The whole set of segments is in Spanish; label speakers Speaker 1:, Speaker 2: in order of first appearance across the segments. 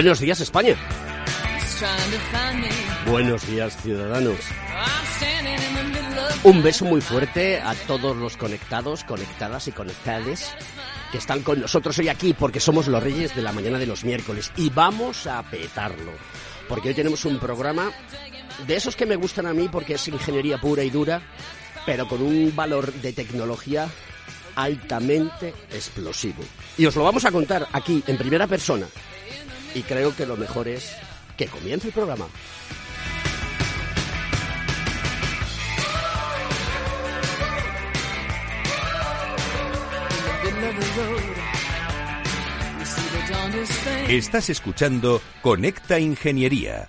Speaker 1: Buenos días, España. Buenos días, ciudadanos. Un beso muy fuerte a todos los conectados, conectadas y conectades que están con nosotros hoy aquí porque somos los reyes de la mañana de los miércoles y vamos a petarlo. Porque hoy tenemos un programa de esos que me gustan a mí porque es ingeniería pura y dura, pero con un valor de tecnología altamente explosivo. Y os lo vamos a contar aquí en primera persona. Y creo que lo mejor es que comience el programa.
Speaker 2: Estás escuchando Conecta Ingeniería.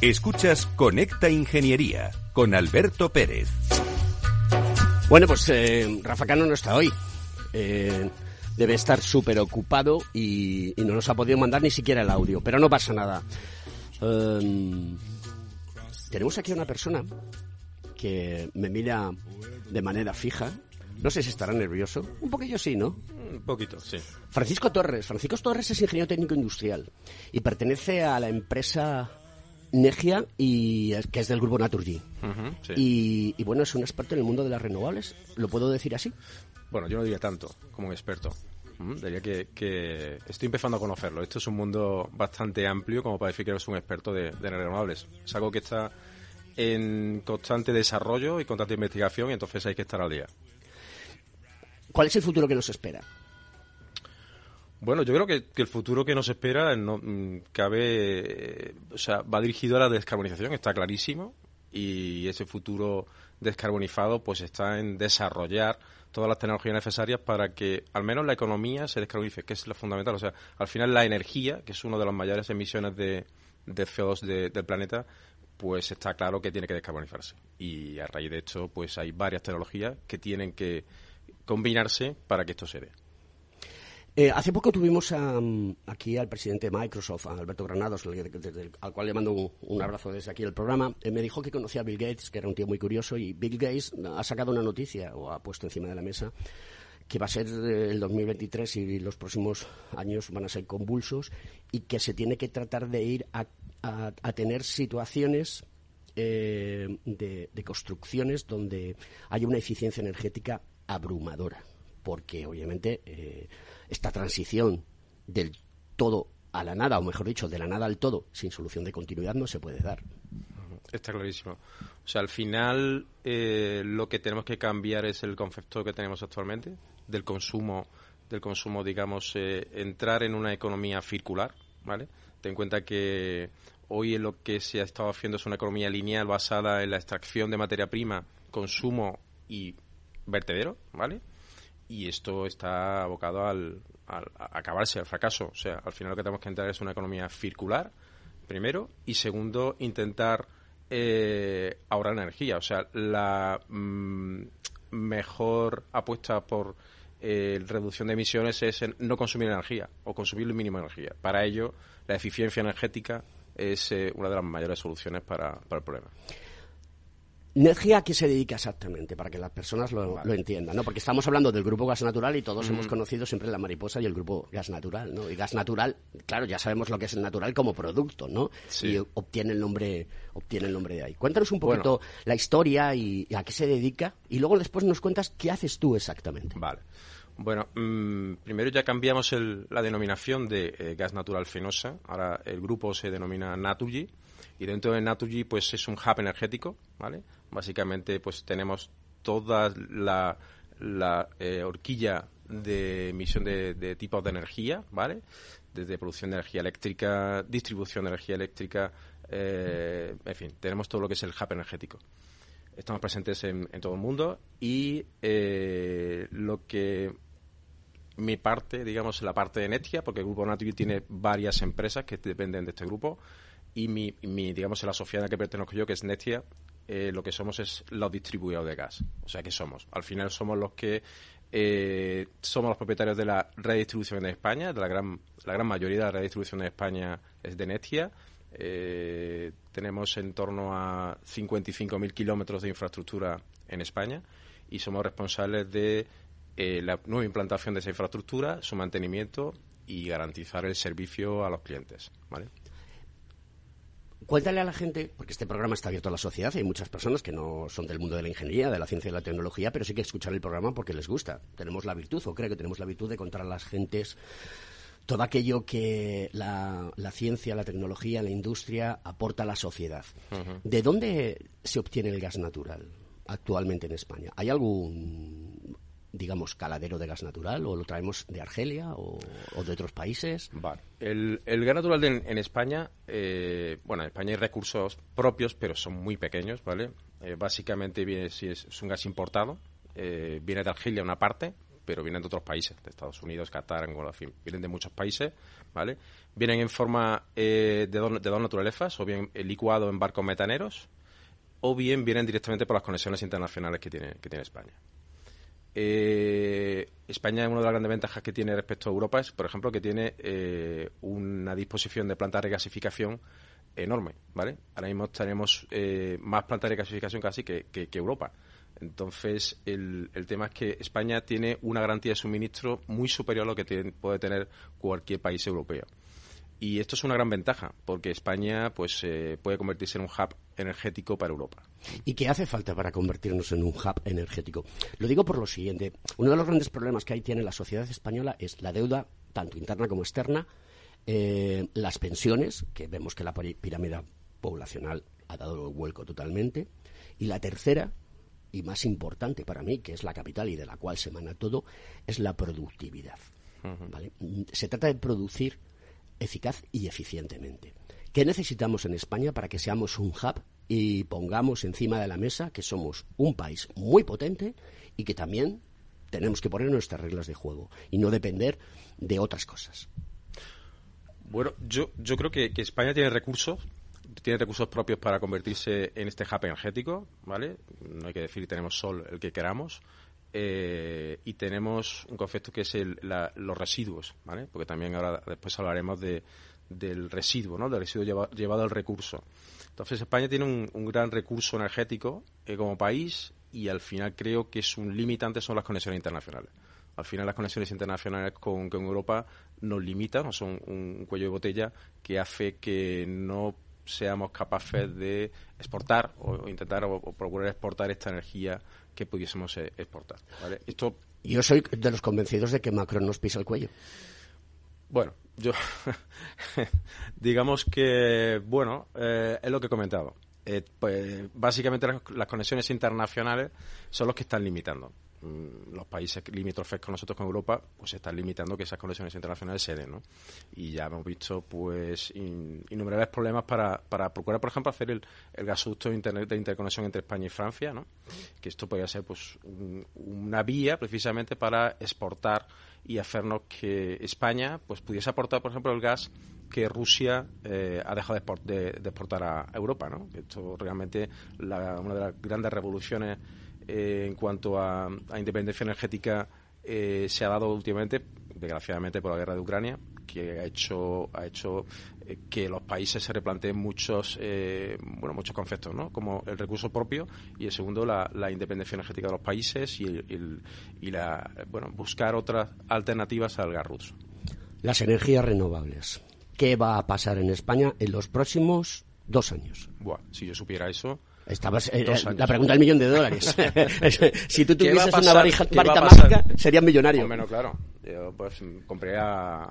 Speaker 2: Escuchas Conecta Ingeniería con Alberto Pérez.
Speaker 1: Bueno, pues eh, Rafa Cano no está hoy. Eh, debe estar súper ocupado y, y, no nos ha podido mandar ni siquiera el audio, pero no pasa nada. Um, tenemos aquí a una persona que me mira de manera fija. No sé si estará nervioso. Un poquillo sí, ¿no?
Speaker 3: Un poquito, sí.
Speaker 1: Francisco Torres. Francisco Torres es ingeniero técnico industrial y pertenece a la empresa Negia, y, que es del grupo Naturgy.
Speaker 3: Uh -huh, sí.
Speaker 1: y, y, bueno, es un experto en el mundo de las renovables. ¿Lo puedo decir así?
Speaker 3: Bueno, yo no diría tanto como un experto. ¿Mm? Diría que, que, estoy empezando a conocerlo. Esto es un mundo bastante amplio como para decir que eres un experto de, de renovables. Es algo que está en constante desarrollo y constante investigación y entonces hay que estar al día.
Speaker 1: ¿Cuál es el futuro que nos espera?
Speaker 3: Bueno, yo creo que, el futuro que nos espera no, cabe, o sea, va dirigido a la descarbonización, está clarísimo, y ese futuro descarbonizado pues está en desarrollar todas las tecnologías necesarias para que al menos la economía se descarbonice, que es lo fundamental. O sea, al final la energía, que es una de las mayores emisiones de, de CO2 de, del planeta, pues está claro que tiene que descarbonizarse. Y a raíz de esto, pues hay varias tecnologías que tienen que combinarse para que esto se dé.
Speaker 1: Eh, hace poco tuvimos a, aquí al presidente de Microsoft, a Alberto Granados, al cual le mando un, abrazo desde aquí el programa. Eh, me dijo que conocía a Bill Gates, que era un tío muy curioso, y Bill Gates ha sacado una noticia, o ha puesto encima de la mesa, que va a ser eh, el 2023 y los próximos años van a ser convulsos, y que se tiene que tratar de ir a, tener situaciones de, de construcciones donde haya una eficiencia energética abrumadora, porque obviamente eh, esta transición del todo a la nada, o mejor dicho, de la nada al todo, sin solución de continuidad, no se puede dar.
Speaker 3: Está clarísimo. O sea, al final eh, lo que tenemos que cambiar es el concepto que tenemos actualmente del consumo, del consumo, digamos, eh, entrar en una economía circular, ¿vale? Ten en cuenta que hoy en lo que se ha estado haciendo es una economía lineal basada en la extracción de materia prima, consumo y vertedero, ¿vale? Y esto está abocado al, a acabarse, al fracaso. O sea, al final lo que tenemos que entrar es una economía circular, primero, y segundo, intentar eh, ahorrar energía. O sea, la mm, mejor apuesta por eh, reducción de emisiones es no consumir energía o consumir el mínimo de energía. Para ello, la eficiencia energética es eh, una de las mayores soluciones para el problema.
Speaker 1: ¿Energía a qué se dedica exactamente? Para que las personas lo, entiendan, ¿no? Porque estamos hablando del grupo gas natural y todos hemos conocido siempre la mariposa y el grupo gas natural, ¿no? Y gas natural, claro, ya sabemos lo que es el natural como producto, ¿no? Y obtiene el nombre, obtiene el nombre de ahí. Cuéntanos un poquito la historia y, a qué se dedica y luego después nos cuentas qué haces tú exactamente.
Speaker 3: Vale. Bueno, mm, primero ya cambiamos la denominación de eh, gas natural fenosa. Ahora el grupo se denomina Naturgy y dentro de Naturgy pues es un hub energético, ¿vale? Básicamente pues tenemos toda la, eh, horquilla de emisión de, tipos de energía, ¿vale? Desde producción de energía eléctrica, distribución de energía eléctrica, eh, en fin, tenemos todo lo que es el hub energético. Estamos presentes en, todo el mundo y lo que mi parte, digamos, la parte de Netia, porque el grupo Naturgy tiene varias empresas que dependen de este grupo, y mi, mi digamos, la sociedad a la que pertenezco yo, que es Netia, eh, lo que somos es los distribuidores de gas. O sea, que somos? Al final somos los que eh, somos los propietarios de la redistribución de España, de la gran, la gran mayoría de la redistribución de España es de Netia. Eh, tenemos en torno a 55.000 kilómetros de infraestructura en España y somos responsables de la nueva implantación de esa infraestructura, su mantenimiento y garantizar el servicio a los clientes. ¿vale?
Speaker 1: Cuéntale a la gente, porque este programa está abierto a la sociedad, hay muchas personas que no son del mundo de la ingeniería, de la ciencia y la tecnología, pero sí que escuchan el programa porque les gusta. Tenemos la virtud, o creo que tenemos la virtud de contar a las gentes todo aquello que la, ciencia, la tecnología, la industria aporta a la sociedad. ¿De dónde se obtiene el gas natural actualmente en España? ¿Hay algún digamos, caladero de gas natural o lo traemos de Argelia o, de otros países?
Speaker 3: El, gas natural en España, eh, bueno, en España hay recursos propios, pero son muy pequeños, ¿vale? Eh, básicamente viene, si es, un gas importado, eh, viene de Argelia una parte, pero vienen de otros países, de Estados Unidos, Qatar, Angola, en fin, vienen de muchos países, ¿vale? Vienen en forma de, dos, de dos naturalezas, o bien licuado en barcos metaneros, o bien vienen directamente por las conexiones internacionales que tiene, que tiene España. Eh, España, una de las grandes ventajas que tiene respecto a Europa es, por ejemplo, que tiene eh, una disposición de plantas de regasificación enorme, ¿vale? Ahora mismo tenemos eh, más plantas de regasificación casi que, Europa. Entonces, el, tema es que España tiene una garantía de suministro muy superior a lo que puede tener cualquier país europeo. Y esto es una gran ventaja, porque España pues eh, puede convertirse en un hub energético para Europa.
Speaker 1: ¿Y qué hace falta para convertirnos en un hub energético? Lo digo por lo siguiente. Uno de los grandes problemas que ahí tiene la sociedad española es la deuda, tanto interna como externa, eh, las pensiones, que vemos que la pirámide poblacional ha dado vuelco totalmente, y la tercera, y más importante para mí, que es la capital y de la cual se emana todo, es la productividad. Se trata de producir eficaz y eficientemente. ¿Qué necesitamos en España para que seamos un hub y pongamos encima de la mesa que somos un país muy potente y que también tenemos que poner nuestras reglas de juego y no depender de otras cosas?
Speaker 3: Bueno, yo, yo creo que, España tiene recursos, tiene recursos propios para convertirse en este hub energético, ¿vale? No hay que decir tenemos sol el que queramos. Eh, y tenemos un concepto que es el, los residuos, ¿vale? Porque también ahora después hablaremos de, del residuo, ¿no? Del residuo llevado al recurso. Entonces España tiene un, gran recurso energético eh, como país y al final creo que es un limitante son las conexiones internacionales. Al final las conexiones internacionales con, Europa nos limitan, o son un cuello de botella que hace que no seamos capaces de exportar o, intentar o, procurar exportar esta energía que pudiésemos eh, exportar.
Speaker 1: Esto... Yo soy de los convencidos de que Macron nos pisa el cuello.
Speaker 3: Bueno, yo digamos que, bueno, eh, es lo que he comentado. Eh, pues, básicamente las, conexiones internacionales son los que están limitando. mm, los países limítrofes con nosotros con Europa pues están limitando que esas conexiones internacionales se den, ¿no? Y ya hemos visto pues innumerables problemas para, para procurar, por ejemplo, hacer el, el gasoducto de, internet, de interconexión entre España y Francia, ¿no? Que esto podría ser pues una vía precisamente para exportar y hacernos que España pues pudiese aportar, por ejemplo, el gas que Rusia eh, ha dejado de, exportar a Europa. ¿no? Esto realmente la, una de las grandes revoluciones eh, en cuanto a, independencia energética eh, se ha dado últimamente, desgraciadamente por la guerra de Ucrania, que ha hecho, ha hecho que los países se replanteen muchos, bueno, muchos conceptos, ¿no? como el recurso propio y el segundo, la, independencia energética de los países y, y la, bueno, buscar otras alternativas al gas ruso.
Speaker 1: Las energías renovables qué va a pasar en España en los próximos dos años.
Speaker 3: Buah, si yo supiera eso.
Speaker 1: Estabas, eh, la pregunta del millón de dólares. si tú tuvieses una varita, mágica, serías millonario.
Speaker 3: Bueno, claro. Yo pues compraría,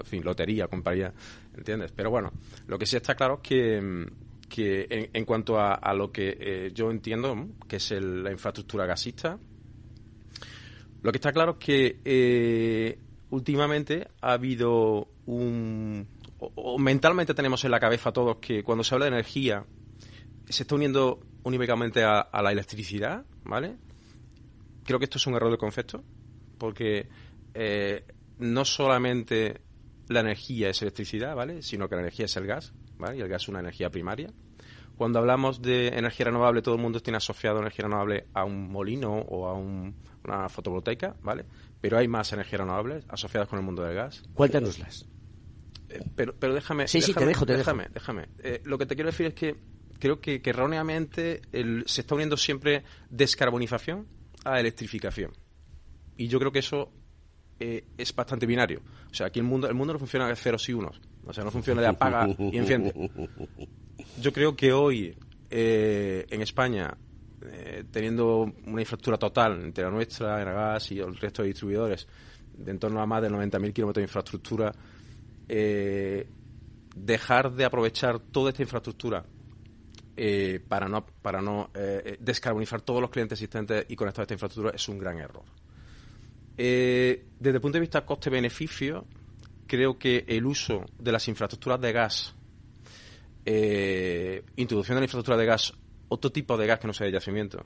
Speaker 3: en fin, lotería, compraría, ¿entiendes? Pero bueno, lo que sí está claro es que, que en, cuanto a, lo que eh, yo entiendo, que es la infraestructura gasista, lo que está claro es que eh, últimamente ha habido un... O, mentalmente tenemos en la cabeza todos que cuando se habla de energía se está uniendo únicamente a, la electricidad, ¿vale? Creo que esto es un error de concepto, porque eh, no solamente la energía es electricidad, ¿vale? Sino que la energía es el gas, ¿vale? Y el gas es una energía primaria. Cuando hablamos de energía renovable, todo el mundo tiene asociado energía renovable a un molino o a una fotovoltaica, ¿vale? Pero hay más energías renovables asociadas con el mundo del gas.
Speaker 1: Cuéntanoslas.
Speaker 3: Eh, pero, pero déjame.
Speaker 1: Sí,
Speaker 3: sí,
Speaker 1: te dejo, te
Speaker 3: déjame, déjame. Eh, lo que te quiero decir es que creo que, erróneamente se está uniendo siempre descarbonización a electrificación. Y yo creo que eso eh, es bastante binario. O sea, aquí el mundo, el mundo no funciona de ceros y unos. O sea, no funciona de apaga y enciende. Yo creo que hoy en España eh, teniendo una infraestructura total entre la nuestra, Enagas y el resto de distribuidores, de en torno a más de 90.000 kilómetros de infraestructura, eh, dejar de aprovechar toda esta infraestructura eh, para no, para no descarbonizar todos los clientes existentes y conectar a esta infraestructura es un gran error. Desde el punto de vista coste-beneficio, creo que el uso de las infraestructuras de gas, introducción de la infraestructura de gas otro tipo de gas que no sea de yacimiento,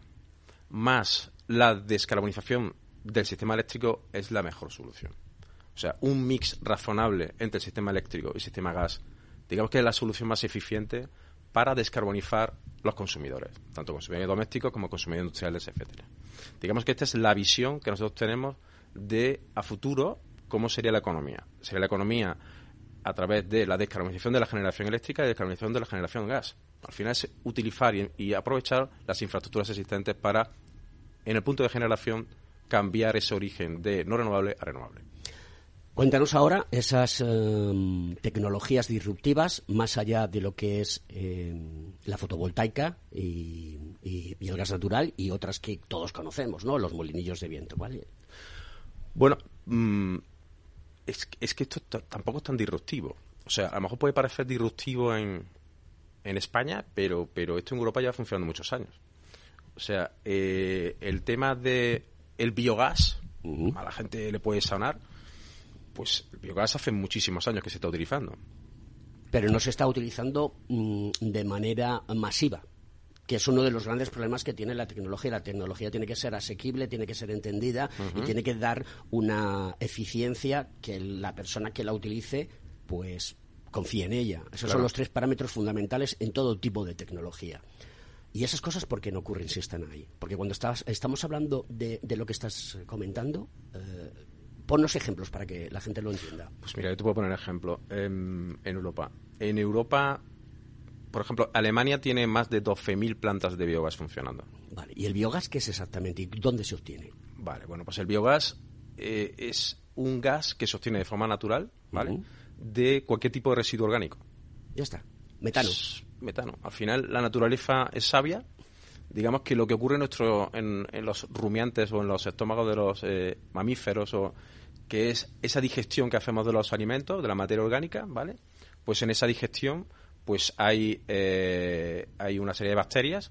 Speaker 3: más la descarbonización del sistema eléctrico es la mejor solución. O sea, un mix razonable entre el sistema eléctrico y el sistema gas, digamos que es la solución más eficiente para descarbonizar los consumidores, tanto consumidores domésticos como consumidores industriales, etcétera. Digamos que esta es la visión que nosotros tenemos de a futuro cómo sería la economía. Sería la economía a través de la descarbonización de la generación eléctrica y la descarbonización de la generación de gas. Al final es utilizar y, aprovechar las infraestructuras existentes para, en el punto de generación, cambiar ese origen de no renovable a renovable.
Speaker 1: Cuéntanos ahora esas em, tecnologías disruptivas, más allá de lo que es em, la fotovoltaica y, el gas natural y otras que todos conocemos, ¿no? Los molinillos de viento, ¿vale?
Speaker 3: Bueno, mm, es, es, que esto tampoco es tan disruptivo. O sea, a lo mejor puede parecer disruptivo en, en España, pero, pero esto en Europa ya ha funcionando muchos años. O sea, eh, el tema de el biogás, a la gente le puede sonar, pues el biogás hace muchísimos años que se está utilizando.
Speaker 1: Pero no se está utilizando mm, de manera masiva que es uno de los grandes problemas que tiene la tecnología. La tecnología tiene que ser asequible, tiene que ser entendida y tiene que dar una eficiencia que la persona que la utilice pues confía en ella. Esos son los tres parámetros fundamentales en todo tipo de tecnología. Y esas cosas, ¿por qué no ocurren si están ahí? Porque cuando estás, estamos hablando de, lo que estás comentando, eh, ponnos ejemplos para que la gente lo entienda.
Speaker 3: Pues mira, yo te puedo poner ejemplo. En, Europa. En Europa, por ejemplo, Alemania tiene más de 12.000 plantas de biogás funcionando.
Speaker 1: Vale, ¿y el biogás qué es exactamente? ¿Y dónde se obtiene?
Speaker 3: Vale, bueno, pues el biogás eh, es un gas que se obtiene de forma natural, ¿vale? de cualquier tipo de residuo orgánico.
Speaker 1: Ya está. Metano.
Speaker 3: metano. Al final, la naturaleza es sabia. Digamos que lo que ocurre en, nuestro, en, los rumiantes o en los estómagos de los eh, mamíferos, o que es esa digestión que hacemos de los alimentos, de la materia orgánica, ¿vale? Pues en esa digestión pues hay, eh, hay una serie de bacterias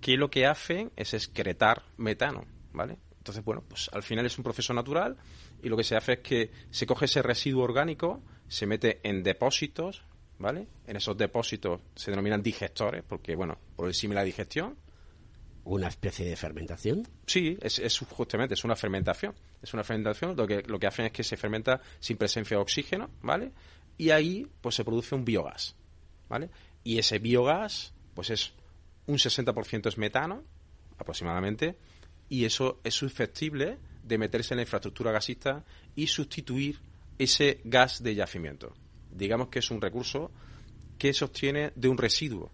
Speaker 3: que lo que hacen es excretar metano, ¿vale? Entonces, bueno, pues al final es un proceso natural y lo que se hace es que se coge ese residuo orgánico, se mete en depósitos, ¿vale? En esos depósitos se denominan digestores, porque, bueno, por el símil a digestión.
Speaker 1: ¿Una especie de fermentación?
Speaker 3: Sí, es, es, justamente, es una fermentación. Es una fermentación, lo que, lo que hacen es que se fermenta sin presencia de oxígeno, ¿vale? Y ahí, pues se produce un biogás, Y ese biogás, pues es un 60% es metano, aproximadamente, y eso es susceptible de meterse en la infraestructura gasista y sustituir ese gas de yacimiento. Digamos que es un recurso que se obtiene de un residuo.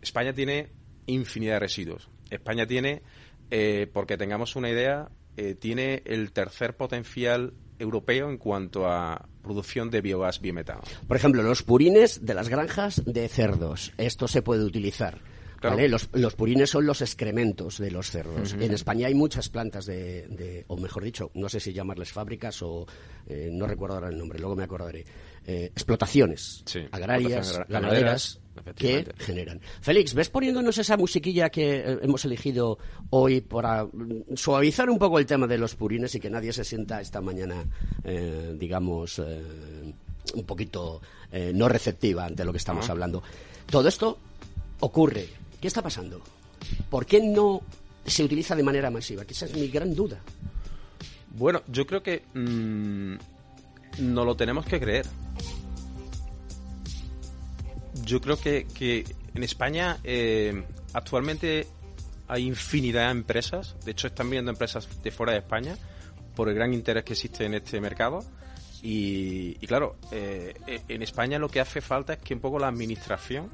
Speaker 3: España tiene infinidad de residuos. España tiene, eh, porque tengamos una idea, eh, tiene el tercer potencial europeo en cuanto a producción de biogás biometano.
Speaker 1: Por ejemplo, los purines de las granjas de cerdos. Esto se puede utilizar. Los, purines son los excrementos de los cerdos. En España hay muchas plantas de, o mejor dicho, no sé si llamarles fábricas o eh, no recuerdo ahora el nombre, luego me acordaré. Eh, explotaciones agrarias, ganaderas, que generan. Félix, ¿ves poniéndonos esa musiquilla que eh, hemos elegido hoy para mm, suavizar un poco el tema de los purines y que nadie se sienta esta mañana, digamos, un poquito no receptiva ante lo que estamos hablando? Todo esto ocurre ¿Qué está pasando? ¿Por qué no se utiliza de manera masiva? Que esa es mi gran duda.
Speaker 3: Bueno, yo creo que mm, no lo tenemos que creer. Yo creo que, en España eh, actualmente hay infinidad de empresas, de hecho están viendo empresas de fuera de España por el gran interés que existe en este mercado. Y, claro, eh, en España lo que hace falta es que un poco la administración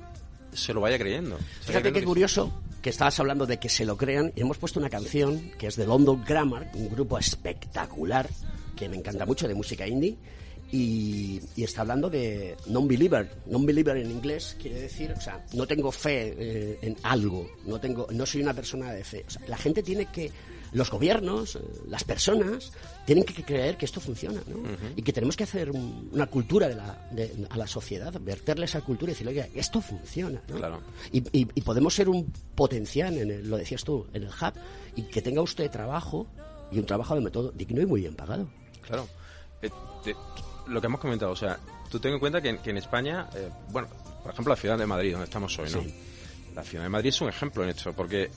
Speaker 3: se lo vaya creyendo.
Speaker 1: Fíjate qué curioso que estabas hablando de que se lo crean y hemos puesto una canción que es de London Grammar, un grupo espectacular que me encanta mucho de música indie. Y, está hablando de non-believer. Non-believer en inglés quiere decir, o sea, no tengo fe eh, en algo, no, tengo, no soy una persona de fe. O sea, la gente tiene que los gobiernos, eh, las personas, tienen que creer que esto funciona, ¿no? Y que tenemos que hacer una cultura de la, a la sociedad, verterle esa cultura y decirle, oye, esto funciona, ¿no?
Speaker 3: Claro.
Speaker 1: Y, podemos ser un potencial, en lo decías tú, en el hub, y que tenga usted trabajo, y un trabajo de método digno y muy bien pagado.
Speaker 3: Claro. Eh, lo que hemos comentado, o sea, tú ten en cuenta que, en España, eh, bueno, por ejemplo, la ciudad de Madrid, donde estamos hoy, ¿no? La ciudad de Madrid es un ejemplo en esto, porque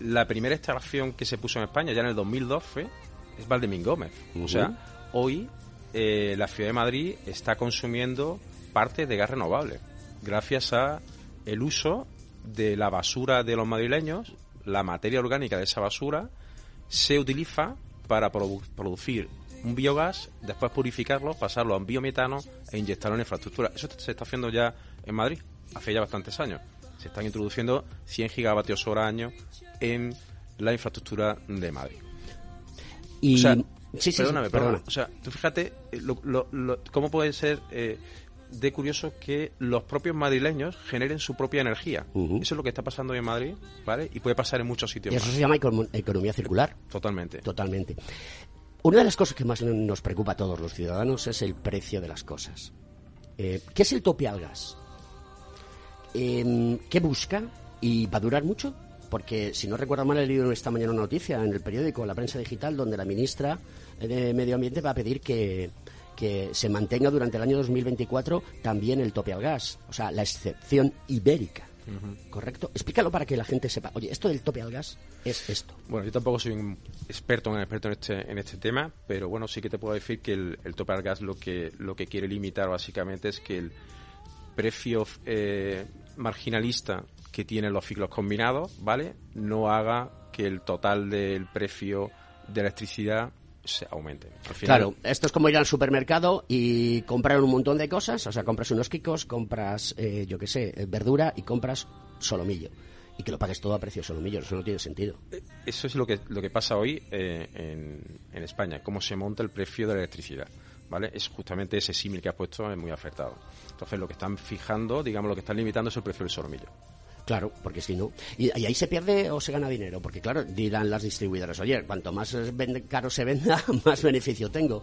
Speaker 3: la primera instalación que se puso en España ya en el 2012 es Valdemín Gómez. O sea, hoy eh, la ciudad de Madrid está consumiendo parte de gas renovable gracias a el uso de la basura de los madrileños, la materia orgánica de esa basura se utiliza para producir un biogás, después purificarlo, pasarlo a un biometano e inyectarlo en infraestructura. Eso se está haciendo ya en Madrid hace ya bastantes años se están introduciendo 100 gigavatios hora año en la infraestructura de Madrid.
Speaker 1: Y...
Speaker 3: sí, sí, perdóname, perdona. O sea, tú fíjate eh, cómo puede ser eh, de curioso que los propios madrileños generen su propia energía. Eso es lo que está pasando hoy en Madrid, ¿vale? Y puede pasar en muchos sitios.
Speaker 1: Y eso se llama economía circular.
Speaker 3: Totalmente.
Speaker 1: Totalmente. Una de las cosas que más nos preocupa a todos los ciudadanos es el precio de las cosas. Eh, ¿Qué es el tope al gas? Eh, ¿qué busca? ¿Y va a durar mucho? Porque, si no recuerdo mal, he leído esta mañana una noticia en el periódico, la prensa digital, donde la ministra de Medio Ambiente va a pedir que, se mantenga durante el año 2024 también el tope al gas, o sea, la excepción ibérica. ¿Correcto? Explícalo para que la gente sepa. Oye, esto del tope al gas es esto.
Speaker 3: Bueno, yo tampoco soy un experto, un experto en este, en este tema, pero bueno, sí que te puedo decir que el, el tope al gas lo que, lo que quiere limitar básicamente es que el precio eh, marginalista que tienen los ciclos combinados, ¿vale? No haga que el total del precio de electricidad se aumente.
Speaker 1: Claro, esto es como ir al supermercado y comprar un montón de cosas, o sea, compras unos kikos, compras, eh, yo qué sé, eh, verdura y compras solomillo. Y que lo pagues todo a precio solomillo, eso no tiene sentido.
Speaker 3: Eh, eso es lo que, lo que pasa hoy en, en España, cómo se monta el precio de la electricidad. ¿Vale? Es justamente ese símil que has puesto, es muy acertado. Entonces lo que están fijando, digamos, lo que están limitando es el precio del solomillo.
Speaker 1: Claro, porque si no. Y, ahí se pierde o se gana dinero, porque claro, dirán las distribuidoras, oye, cuanto más caro se venda, más beneficio tengo.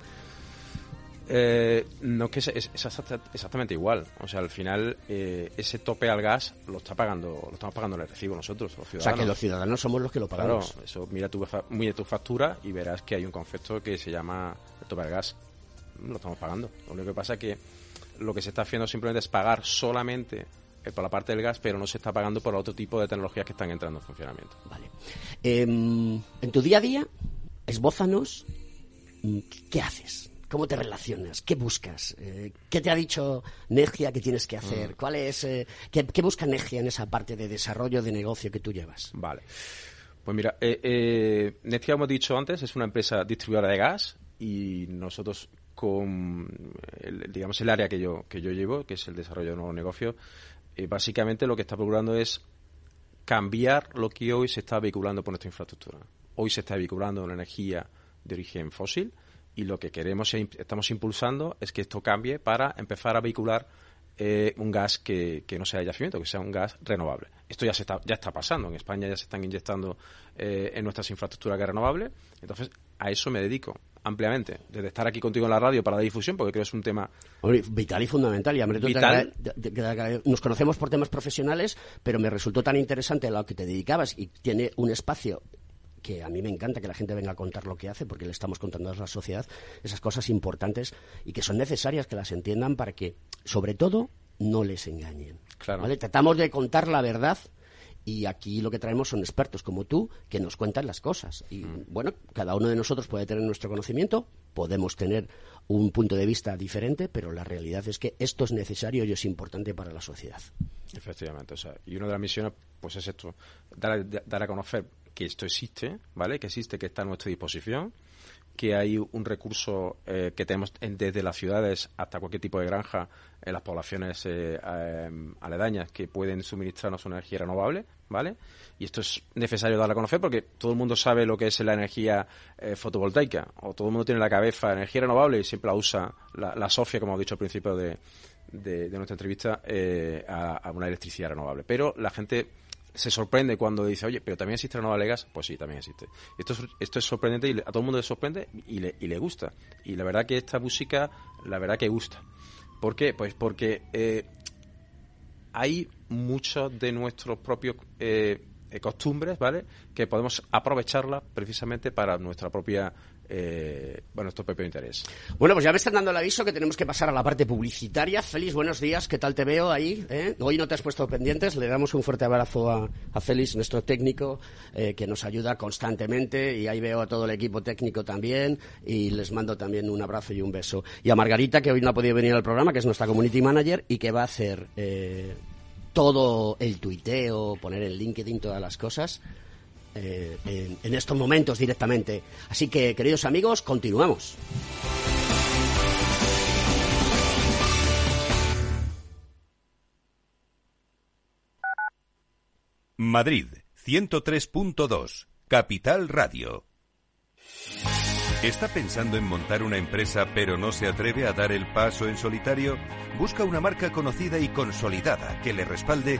Speaker 3: Eh, no, que es, exactamente igual. O sea, al final eh, ese tope al gas lo está pagando, lo estamos pagando en el recibo nosotros, los ciudadanos.
Speaker 1: O sea, que los ciudadanos somos los que lo pagamos.
Speaker 3: Claro, eso, mira tu, mira tu factura y verás que hay un concepto que se llama el tope al gas. Lo estamos pagando. Lo único que pasa es que lo que se está haciendo simplemente es pagar solamente eh, por la parte del gas, pero no se está pagando por otro tipo de tecnologías que están entrando en funcionamiento.
Speaker 1: Vale. Em, en tu día a día, esbózanos, mm, ¿qué haces? ¿Cómo te relacionas? ¿Qué buscas? Eh, ¿Qué te ha dicho Negia que tienes que hacer? Mm. ¿Cuál es, eh, qué, busca Negia en esa parte de desarrollo de negocio que tú llevas?
Speaker 3: Vale. Pues mira, eh, Negia, como he dicho antes, es una empresa distribuidora de gas y nosotros con, el, digamos, el área que yo, que yo llevo, que es el desarrollo de nuevos negocios, básicamente lo que está procurando es cambiar lo que hoy se está vehiculando por nuestra infraestructura. Hoy se está vehiculando una energía de origen fósil y lo que queremos e estamos impulsando es que esto cambie para empezar a vehicular eh, un gas que, no sea de yacimiento, que sea un gas renovable. Esto ya se está, ya está pasando. En España ya se están inyectando eh, en nuestras infraestructuras gas renovables. Entonces, a eso me dedico ampliamente. Desde estar aquí contigo en la radio para la difusión, porque creo que es un tema...
Speaker 1: Vital y fundamental. Y Vital. nos conocemos por temas profesionales, pero me resultó tan interesante a lo que te dedicabas y tiene un espacio que a mí me encanta que la gente venga a contar lo que hace, porque le estamos contando a la sociedad esas cosas importantes y que son necesarias que las entiendan para que, sobre todo, no les engañen.
Speaker 3: Claro.
Speaker 1: Tratamos de contar la verdad y aquí lo que traemos son expertos como tú que nos cuentan las cosas. Y mm. bueno, cada uno de nosotros puede tener nuestro conocimiento, podemos tener un punto de vista diferente, pero la realidad es que esto es necesario y es importante para la sociedad.
Speaker 3: Efectivamente, o sea, y una de las misiones pues es esto, dar, dar a conocer que esto existe, ¿vale? Que existe, que está a nuestra disposición, que hay un recurso eh, que tenemos desde las ciudades hasta cualquier tipo de granja en las poblaciones eh, em, aledañas que pueden suministrarnos una energía renovable, ¿vale? Y esto es necesario dar a conocer porque todo el mundo sabe lo que es la energía eh, fotovoltaica o todo el mundo tiene en la cabeza energía renovable y siempre la usa la, la Sofia, como he dicho al principio de, de, nuestra entrevista, a, a una electricidad renovable. Pero la gente se sorprende cuando dice, oye, pero también existe la nueva Legas. Pues sí, también existe. Esto es, esto es sorprendente y a todo el mundo le sorprende y le, y le gusta. Y la verdad que esta música, la verdad que gusta. ¿Por qué? Pues porque eh, hay muchos de nuestros propios eh, costumbres, ¿vale? Que podemos aprovecharlas precisamente para nuestra propia eh, bueno, esto propio interés.
Speaker 1: Bueno, pues ya me están dando el aviso que tenemos que pasar a la parte publicitaria. Félix, buenos días, ¿qué tal te veo ahí? Eh? Hoy no te has puesto pendientes, le damos un fuerte abrazo a, a Félix, nuestro técnico, eh, que nos ayuda constantemente y ahí veo a todo el equipo técnico también y les mando también un abrazo y un beso. Y a Margarita, que hoy no ha podido venir al programa, que es nuestra community manager y que va a hacer todo el tuiteo, poner en LinkedIn todas las cosas eh, en, estos momentos directamente. Así que, queridos amigos, continuamos.
Speaker 2: Madrid, 103.2, Capital Radio. ¿Está pensando en montar una empresa pero no se atreve a dar el paso en solitario? Busca una marca conocida y consolidada que le respalde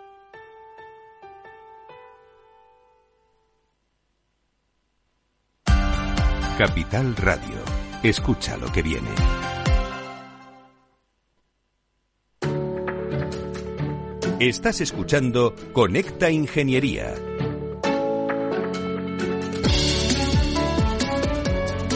Speaker 2: Capital Radio. Escucha lo que viene. Estás escuchando Conecta Ingeniería.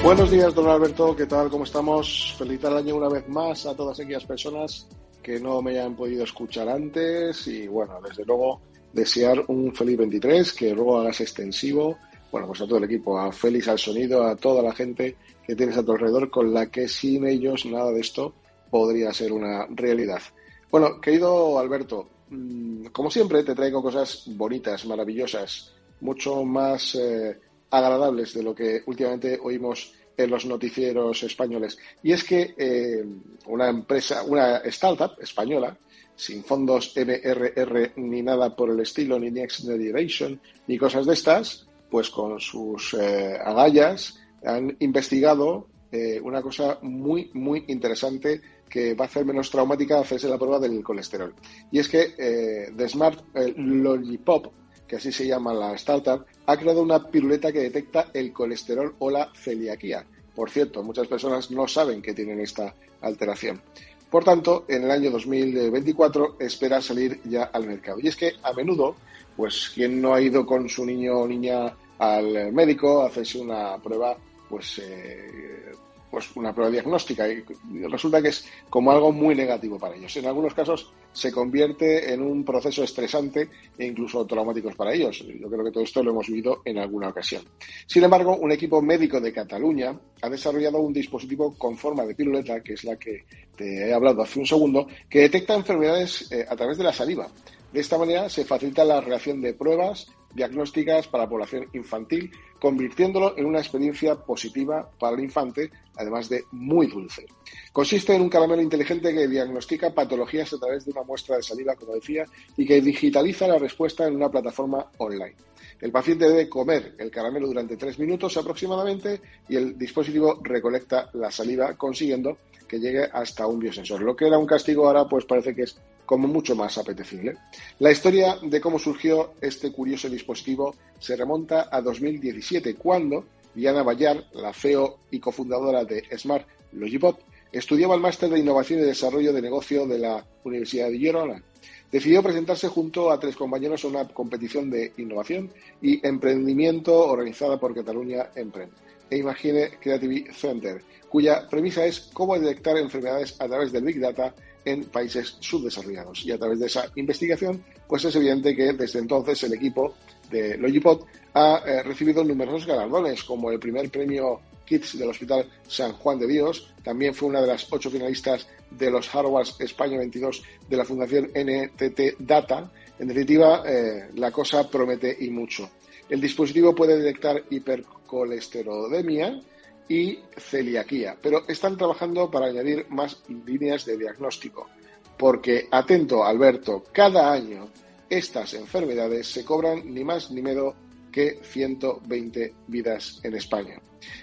Speaker 4: Buenos días, don Alberto. ¿Qué tal? ¿Cómo estamos? Felicitar el año una vez más a todas aquellas personas que no me hayan podido escuchar antes y, bueno, desde luego, desear un feliz 23, que luego hagas extensivo, bueno, pues a todo el equipo, a Félix, al sonido, a toda la gente que tienes a tu alrededor, con la que sin ellos nada de esto podría ser una realidad. Bueno, querido Alberto, mm, como siempre te traigo cosas bonitas, maravillosas, mucho más eh, agradables de lo que últimamente oímos en los noticieros españoles. Y es que eh, una empresa, una startup española, sin fondos MRR ni nada por el estilo, ni Next Generation, ni cosas de estas, pues con sus eh, agallas han investigado eh, una cosa muy, muy interesante que va a hacer menos traumática hacerse la prueba del colesterol. Y es que The Smart Lollipop, que así se llama la startup, ha creado una piruleta que detecta el colesterol o la celiaquía. Por cierto, muchas personas no saben que tienen esta alteración. Por tanto, en el año 2024 espera salir ya al mercado. Y es que a menudo, pues quien no ha ido con su niño o niña al médico hacerse una prueba, pues eh, pues una prueba diagnóstica y resulta que es como algo muy negativo para ellos. En algunos casos se convierte en un proceso estresante e incluso traumático para ellos. Yo creo que todo esto lo hemos vivido en alguna ocasión. Sin embargo, un equipo médico de Cataluña ha desarrollado un dispositivo con forma de piruleta, que es la que te he hablado hace un segundo, que detecta enfermedades eh, a través de la saliva. De esta manera se facilita la reacción de pruebas diagnósticas para la población infantil, convirtiéndolo en una experiencia positiva para el infante, además de muy dulce. Consiste en un caramelo inteligente que diagnostica patologías a través de una muestra de saliva, como decía, y que digitaliza la respuesta en una plataforma online. El paciente debe comer el caramelo durante tres minutos aproximadamente y el dispositivo recolecta la saliva, consiguiendo que llegue hasta un biosensor. Lo que era un castigo ahora pues parece que es como mucho más apetecible. La historia de cómo surgió este curioso dispositivo se remonta a 2017, cuando Diana Bayar, la CEO y cofundadora de Smart Logipop, estudiaba el máster de Innovación y Desarrollo de Negocio de la Universidad de Girona. Decidió presentarse junto a tres compañeros a una competición de innovación y emprendimiento organizada por Cataluña Emprend e Imagine Creative Center, cuya premisa es cómo detectar enfermedades a través del Big Data en países subdesarrollados. Y a través de esa investigación, pues es evidente que desde entonces el equipo de Logipod ha eh, recibido numerosos galardones, como el primer premio Kids del Hospital San Juan de Dios, también fue una de las ocho finalistas de los Harvards España 22 de la Fundación NTT Data. En definitiva, eh, la cosa promete y mucho. El dispositivo puede detectar hipercolesterolemia, y celiaquía, pero están trabajando para añadir más líneas de diagnóstico, porque, atento Alberto, cada año estas enfermedades se cobran ni más ni menos que 120 vidas en España.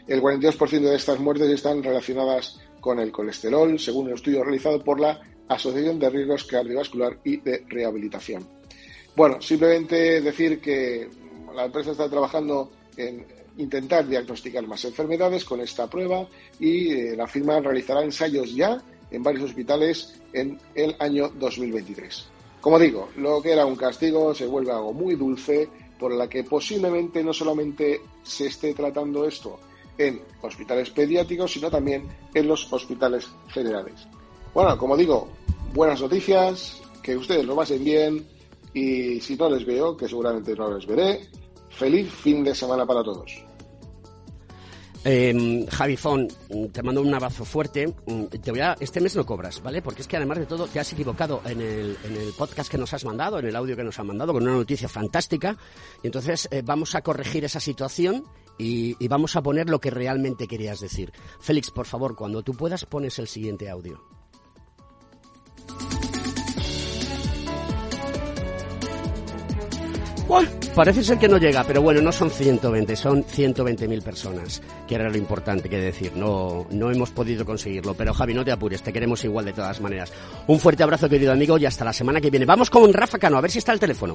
Speaker 4: El 42% de estas muertes están relacionadas con el colesterol, según un estudio realizado por la Asociación de Riesgos Cardiovascular y de Rehabilitación. Bueno, simplemente decir que la empresa está trabajando en intentar diagnosticar más enfermedades con esta prueba y eh, la firma realizará ensayos ya en varios hospitales en el año 2023. Como digo, lo que era un castigo se vuelve algo muy dulce por la que posiblemente no solamente se esté tratando esto en hospitales pediátricos, sino también en los hospitales generales. Bueno, como digo, buenas noticias, que ustedes lo pasen bien y si no les veo, que seguramente no les veré, Feliz fin de semana para todos.
Speaker 1: Eh, Javifón, te mando un abrazo fuerte. Mm, te voy a, este mes no cobras, ¿vale? Porque es que además de todo te has equivocado en el, en el podcast que nos has mandado, en el audio que nos han mandado, con una noticia fantástica. Y entonces eh, vamos a corregir esa situación y, vamos a poner lo que realmente querías decir. Félix, por favor, cuando tú puedas pones el siguiente audio. parece ser que no llega, pero bueno, no son 120, son 120.000 personas, que era lo importante que decir. No, no hemos podido conseguirlo, pero Javi, no te apures, te queremos igual de todas maneras. Un fuerte abrazo, querido amigo, y hasta la semana que viene. Vamos con Rafa Cano, a ver si está el teléfono.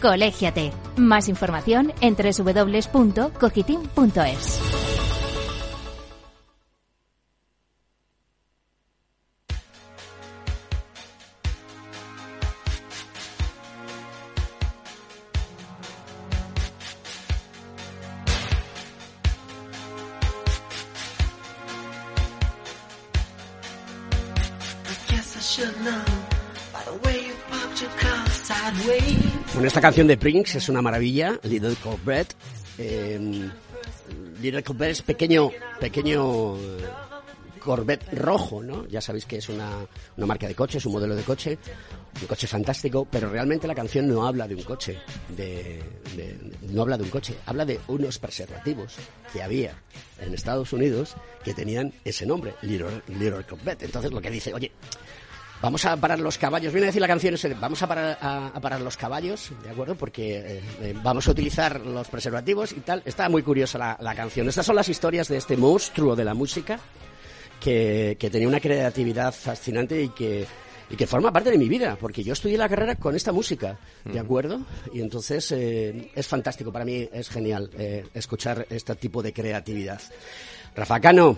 Speaker 5: Colégiate. Más información en www.cogitim.es.
Speaker 1: esta canción de Prince es una maravilla, Little Corvette. Eh, Little Corvette es pequeño, pequeño eh, Corvette rojo, ¿no? Ya sabéis que es una, una marca de coche, es un modelo de coche, un coche fantástico, pero realmente la canción no habla de un coche, de- no habla de un coche, habla de unos preservativos que había en Estados Unidos que tenían ese nombre, Little, Little Corvette. Entonces lo que dice, oye, Vamos a parar los caballos. Viene a decir la canción vamos a parar, a, a parar los caballos, ¿de acuerdo? Porque eh, eh, vamos a utilizar los preservativos y tal. Está muy curiosa la, la canción. Estas son las historias de este monstruo de la música que, que tenía una creatividad fascinante y que, y que forma parte de mi vida, porque yo estudié la carrera con esta música, ¿de acuerdo? Y entonces eh, es fantástico, para mí es genial eh, escuchar este tipo de creatividad. Rafa Cano,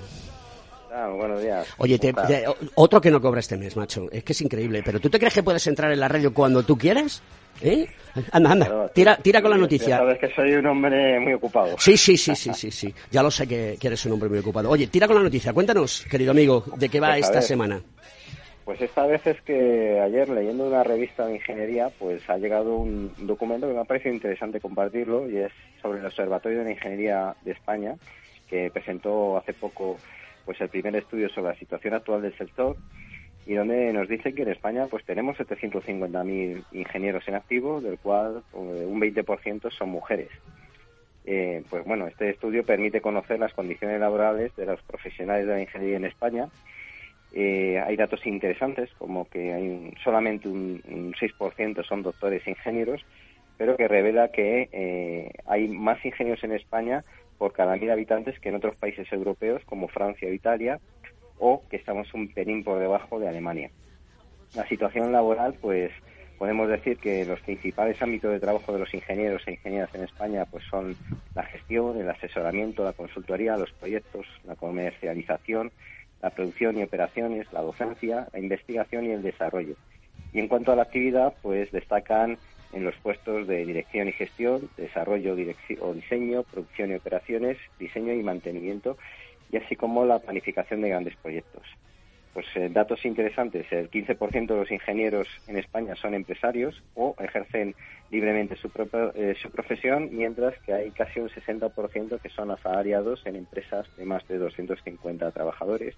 Speaker 6: Ah, buenos días.
Speaker 1: Oye, te-
Speaker 6: ¿Cómo
Speaker 1: te- otro que no cobra este mes, macho. Es que es increíble. ¿Pero tú te crees que puedes entrar en la radio cuando tú quieres? ¿Eh? Anda, anda. Tira, tira con la noticia.
Speaker 6: Sabes que soy un hombre muy ocupado.
Speaker 1: Sí, sí, sí, sí, sí, sí. Ya lo sé que, que eres un hombre muy ocupado. Oye, tira con la noticia. Cuéntanos, querido amigo, de qué va
Speaker 6: Pues
Speaker 1: esta
Speaker 6: ver.
Speaker 1: semana.
Speaker 6: Pues esta vez es que ayer leyendo una revista de ingeniería, pues ha llegado un documento que me ha parecido interesante compartirlo y es sobre el Observatorio de la Ingeniería de España, que presentó hace poco pues el primer estudio sobre la situación actual del sector y donde nos dice que en España pues tenemos 750.000 ingenieros en activo, del cual eh, un 20% son mujeres. Eh, pues bueno, este estudio permite conocer las condiciones laborales de los profesionales de la ingeniería en España eh, hay datos interesantes, como que hay un- solamente un, un 6% son doctores e ingenieros, pero que revela que eh, hay más ingenieros en España por cada mil habitantes que en otros países europeos, como Francia o Italia, o que estamos un pelín por debajo de Alemania. La situación laboral, pues podemos decir que los principales ámbitos de trabajo de los ingenieros e ingenieras en España pues son la gestión, el asesoramiento, la consultoría, los proyectos, la comercialización, la producción y operaciones, la docencia, la investigación y el desarrollo. Y en cuanto a la actividad, pues destacan en los puestos de dirección y gestión, desarrollo o diseño, producción y operaciones, diseño y mantenimiento, y así como la planificación de grandes proyectos. Pues eh, datos interesantes, el 15% de los ingenieros en España son empresarios o ejercen libremente su, propio- eh, su profesión, mientras que hay casi un 60% que son asalariados en empresas de más de 250 trabajadores.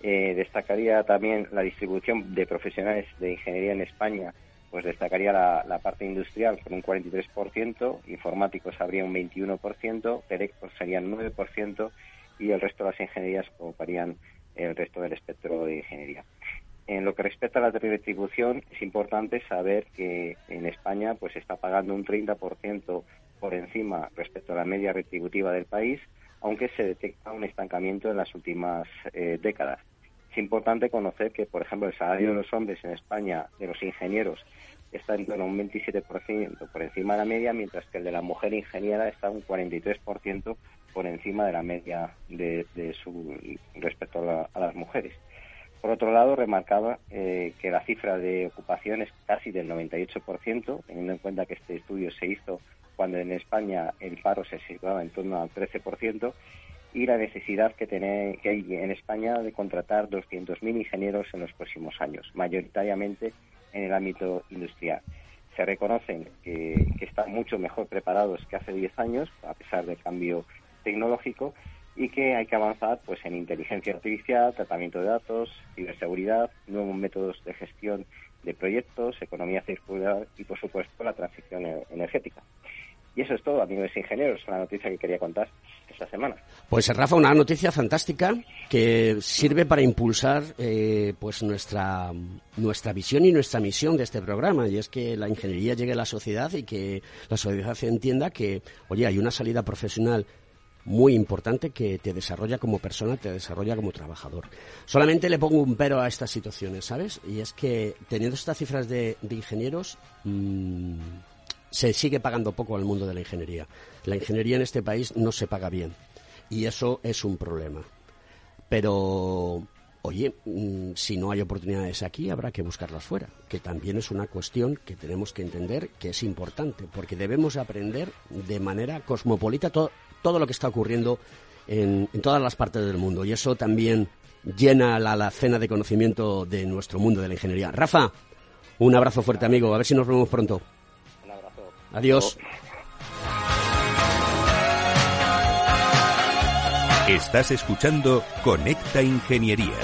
Speaker 6: Eh, destacaría también la distribución de profesionales de ingeniería en España, pues destacaría la, parte industrial con un 43%, informáticos habría un 21%, telecos serían 9% y el resto de las ingenierías ocuparían el resto del espectro de ingeniería. En lo que respecta a la retribución, es importante saber que en España pues está pagando un 30% por encima respecto a la media retributiva del país, aunque se detecta un estancamiento en las últimas eh, décadas. Es importante conocer que, por ejemplo, el salario de los hombres en España, de los ingenieros, está en torno a un 27% por encima de la media, mientras que el de la mujer ingeniera está un 43% por encima de la media de, su respecto a las mujeres. Por otro lado, remarcaba eh, que la cifra de ocupación es casi del 98%, teniendo en cuenta que este estudio se hizo cuando en España el paro se situaba en torno al 13%, y la necesidad que, tiene, que hay en España de contratar 200.000 ingenieros en los próximos años, mayoritariamente en el ámbito industrial. Se reconocen que, están mucho mejor preparados que hace 10 años, a pesar del cambio tecnológico, y que hay que avanzar pues en inteligencia artificial, tratamiento de datos, ciberseguridad, nuevos métodos de gestión de proyectos, economía circular y, por supuesto, la transición e- energética. Y eso es todo, amigos ingenieros, la noticia que quería contar esta semana.
Speaker 1: Pues Rafa, una noticia fantástica que sirve para impulsar eh, pues nuestra, nuestra visión y nuestra misión de este programa, y es que la ingeniería llegue a la sociedad y que la sociedad entienda que, oye, hay una salida profesional muy importante que te desarrolla como persona, te desarrolla como trabajador. Solamente le pongo un pero a estas situaciones, ¿sabes? Y es que teniendo estas cifras de, ingenieros, mmm, se sigue pagando poco al mundo de la ingeniería. La ingeniería en este país no se paga bien y eso es un problema. Pero, oye, mm, si no hay oportunidades aquí, habrá que buscarlas fuera, que también es una cuestión que tenemos que entender que es importante, porque debemos aprender de manera cosmopolita todo, lo que está ocurriendo en, todas las partes del mundo y eso también llena la, la cena de conocimiento de nuestro mundo de la ingeniería. Rafa, un abrazo fuerte, amigo. A ver si nos vemos pronto. Adiós.
Speaker 2: Estás escuchando Conecta Ingeniería.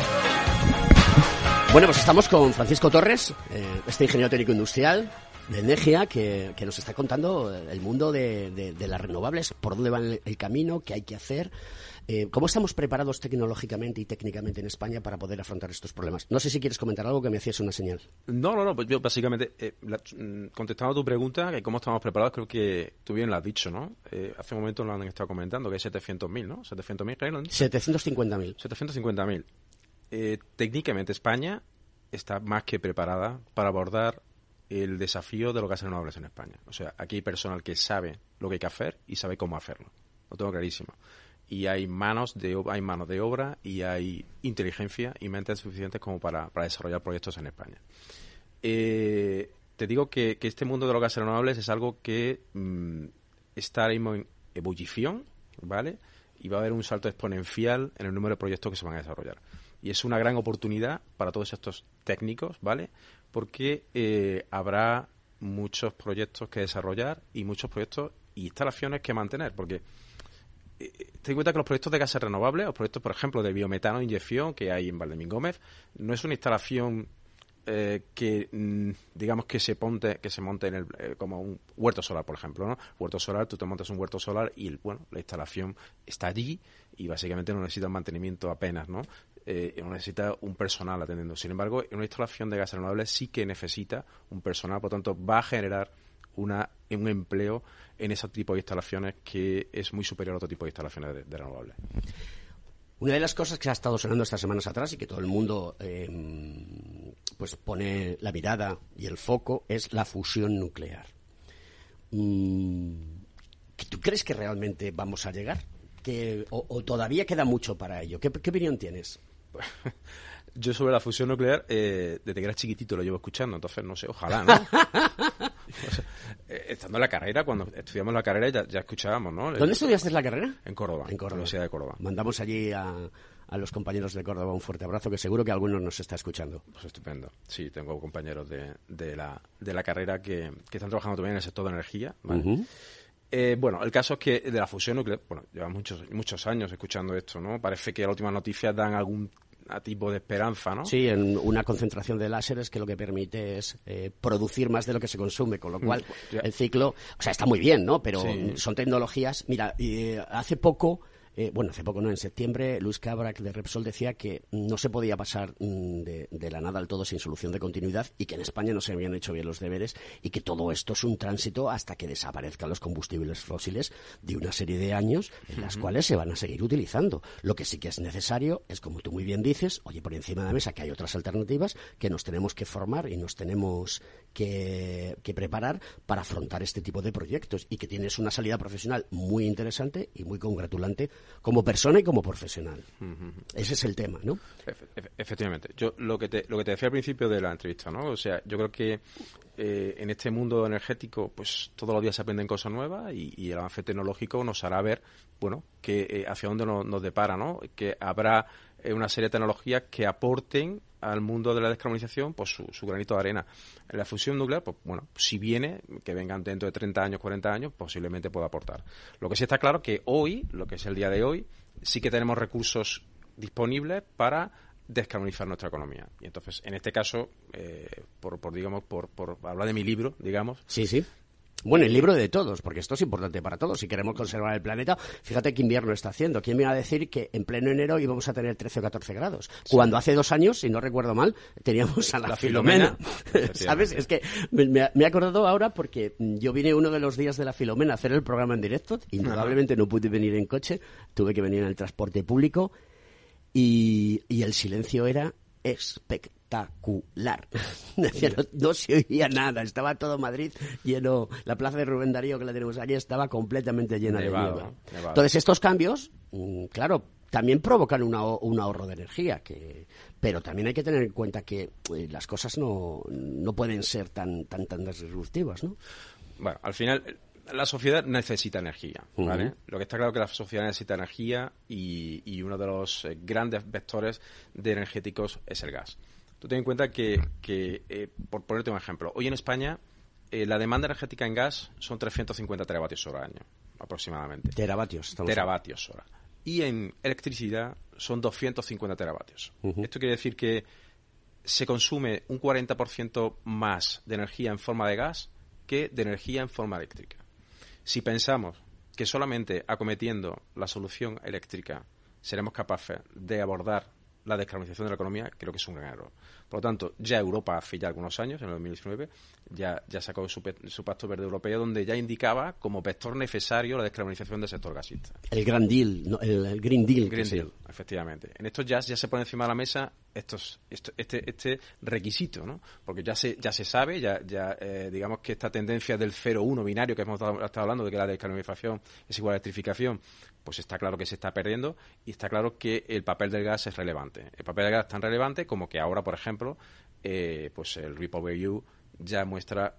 Speaker 1: Bueno, pues estamos con Francisco Torres, eh, este ingeniero técnico industrial de Negia, que, nos está contando el mundo de, las renovables, por dónde va el camino, qué hay que hacer. Eh, ¿Cómo estamos preparados tecnológicamente y técnicamente en España para poder afrontar estos problemas? No sé si quieres comentar algo que me hacías una señal.
Speaker 3: No, no, no, pues yo básicamente, eh, mm, contestando a tu pregunta, que cómo estamos preparados, creo que tú bien lo has dicho, ¿no? Eh, hace un momento lo han estado comentando, que hay 700.000, ¿no? 700.000,
Speaker 1: 750.000.
Speaker 3: 750.000. Eh, técnicamente España está más que preparada para abordar el desafío de los gases renovables en España. O sea, aquí hay personal que sabe lo que hay que hacer y sabe cómo hacerlo. Lo tengo clarísimo y hay manos de hay manos de obra y hay inteligencia y mentes suficientes como para, desarrollar proyectos en España. Eh, te digo que, este mundo de los gases renovables es algo que mm, está en ebullición, ¿vale? Y va a haber un salto exponencial en el número de proyectos que se van a desarrollar. Y es una gran oportunidad para todos estos técnicos, ¿vale? Porque eh, habrá muchos proyectos que desarrollar y muchos proyectos y instalaciones que mantener, porque ten en cuenta que los proyectos de gases renovables, los proyectos, por ejemplo, de biometano inyección que hay en Valdemín Gómez, no es una instalación eh, que mm, digamos que se ponte, que se monte en el, eh, como un huerto solar, por ejemplo, ¿no? Huerto solar, tú te montas un huerto solar y bueno, la instalación está allí y básicamente no necesita mantenimiento apenas, ¿no? no necesita un personal atendiendo. Sin embargo, una instalación de gases renovables sí que necesita un personal, por lo tanto va a generar una, un empleo en ese tipo de instalaciones que es muy superior a otro tipo de instalaciones de, renovables.
Speaker 1: Una de las cosas que ha estado sonando estas semanas atrás y que todo el mundo em, pues pone la mirada y el foco es la fusión nuclear. Mm, ¿Tú crees que realmente vamos a llegar? Que, o, todavía queda mucho para ello? ¿Qué, qué opinión tienes?
Speaker 3: Yo sobre la fusión nuclear, eh, desde que era chiquitito lo llevo escuchando, entonces no sé, ojalá, ¿no? Eh, estando en la carrera, cuando estudiamos la carrera ya, escuchábamos, ¿no?
Speaker 1: ¿Dónde estudiaste la carrera?
Speaker 3: En Córdoba, en Córdoba. Universidad de Córdoba.
Speaker 1: Mandamos allí a, a los compañeros de Córdoba un fuerte abrazo, que seguro que algunos nos está escuchando.
Speaker 3: Pues estupendo. Sí, tengo compañeros de, de, la, de la carrera que, que están trabajando también en el sector de energía. Eh, bueno, el caso es que de la fusión nuclear, bueno, llevamos muchos, muchos años escuchando esto, ¿no? Parece que las últimas noticias dan algún a tipo de esperanza, ¿no?
Speaker 1: Sí, en una concentración de láseres que lo que permite es eh, producir más de lo que se consume, con lo mm, cual el ciclo, o sea, está muy bien, ¿no? Pero son tecnologías. Mira, eh, hace poco eh, bueno, hace poco, ¿no? En septiembre, Luis Cabra de Repsol decía que no se podía pasar mm, de, la nada al todo sin solución de continuidad y que en España no se habían hecho bien los deberes y que todo esto es un tránsito hasta que desaparezcan los combustibles fósiles de una serie de años en las cuales se van a seguir utilizando. Lo que sí que es necesario es, como tú muy bien dices, oye, por encima de la mesa que hay otras alternativas que nos tenemos que formar y nos tenemos que, que preparar para afrontar este tipo de proyectos y que tienes una salida profesional muy interesante y muy congratulante como persona y como profesional. Ese es el tema, ¿no?
Speaker 3: efectivamente. Yo lo que te lo que te decía al principio de la entrevista, ¿no? O sea, yo creo que eh, en este mundo energético, pues todos los días se aprenden cosas nuevas y, el avance tecnológico nos hará ver, bueno, que eh, hacia dónde nos, depara, ¿no? Que habrá eh, una serie de tecnologías que aporten al mundo de la descarbonización pues su, granito de arena. En la fusión nuclear, pues bueno, si viene, que vengan dentro de 30 años, 40 años, posiblemente pueda aportar. Lo que sí está claro que hoy, lo que es el día de hoy, sí que tenemos recursos disponibles para descarbonizar nuestra economía. Y entonces, en este caso, eh, por, digamos, por, por hablar de mi libro, digamos,
Speaker 1: sí, sí. Bueno, el libro de todos, porque esto es importante para todos. Si queremos conservar el planeta, fíjate qué invierno está haciendo. ¿Quién me iba a decir que en pleno enero íbamos a tener 13 o 14 grados? Cuando hace dos años, si no recuerdo mal, teníamos a la, Filomena. ¿Sabes? Es que me, he acordado ahora porque yo vine uno de los días de la Filomena a hacer el programa en directo. Indudablemente no pude venir en coche, tuve que venir en el transporte público y, y el silencio era espectacular. no, se oía nada, estaba todo Madrid lleno, la plaza de Rubén Darío que la tenemos aquí estaba completamente llena de nieve. Entonces estos cambios, mm, claro, también provocan un ahorro de energía, que, pero también hay que tener en cuenta que eh, las cosas no, no pueden ser tan, tan, tan disruptivas, ¿no?
Speaker 3: Bueno, al final la sociedad necesita energía, ¿vale? Lo que está claro es que la sociedad necesita energía y, uno de los eh, grandes vectores de energéticos es el gas. Tú ten en cuenta que, eh, por ponerte un ejemplo, hoy en España eh, la demanda energética en gas son 350 teravatios hora al año, aproximadamente.
Speaker 1: Teravatios,
Speaker 3: Teravatios hora. Y en electricidad son 250 teravatios. Esto quiere decir que se consume un 40% más de energía en forma de gas que de energía en forma eléctrica. Si pensamos que solamente acometiendo la solución eléctrica seremos capaces de abordar la descarbonización de la economía, creo que es un gran error. Por lo tanto, ya Europa hace ya algunos años, en el 2019, ya, ya sacó su, Pacto Verde Europeo, donde ya indicaba como vector necesario la descarbonización del sector gasista.
Speaker 1: El Gran Deal, el, Green Deal.
Speaker 3: Green Deal, efectivamente. En estos ya, ya se pone encima de la mesa estos, este, este requisito, ¿no? Porque ya se, ya se sabe, ya, ya eh, digamos que esta tendencia del 0-1 binario que hemos estado hablando, de que la descarbonización es igual a electrificación, pues está claro que se está perdiendo y está claro que el papel del gas es relevante. El papel del gas es tan relevante como que ahora, por ejemplo, eh, pues el Repower You ya muestra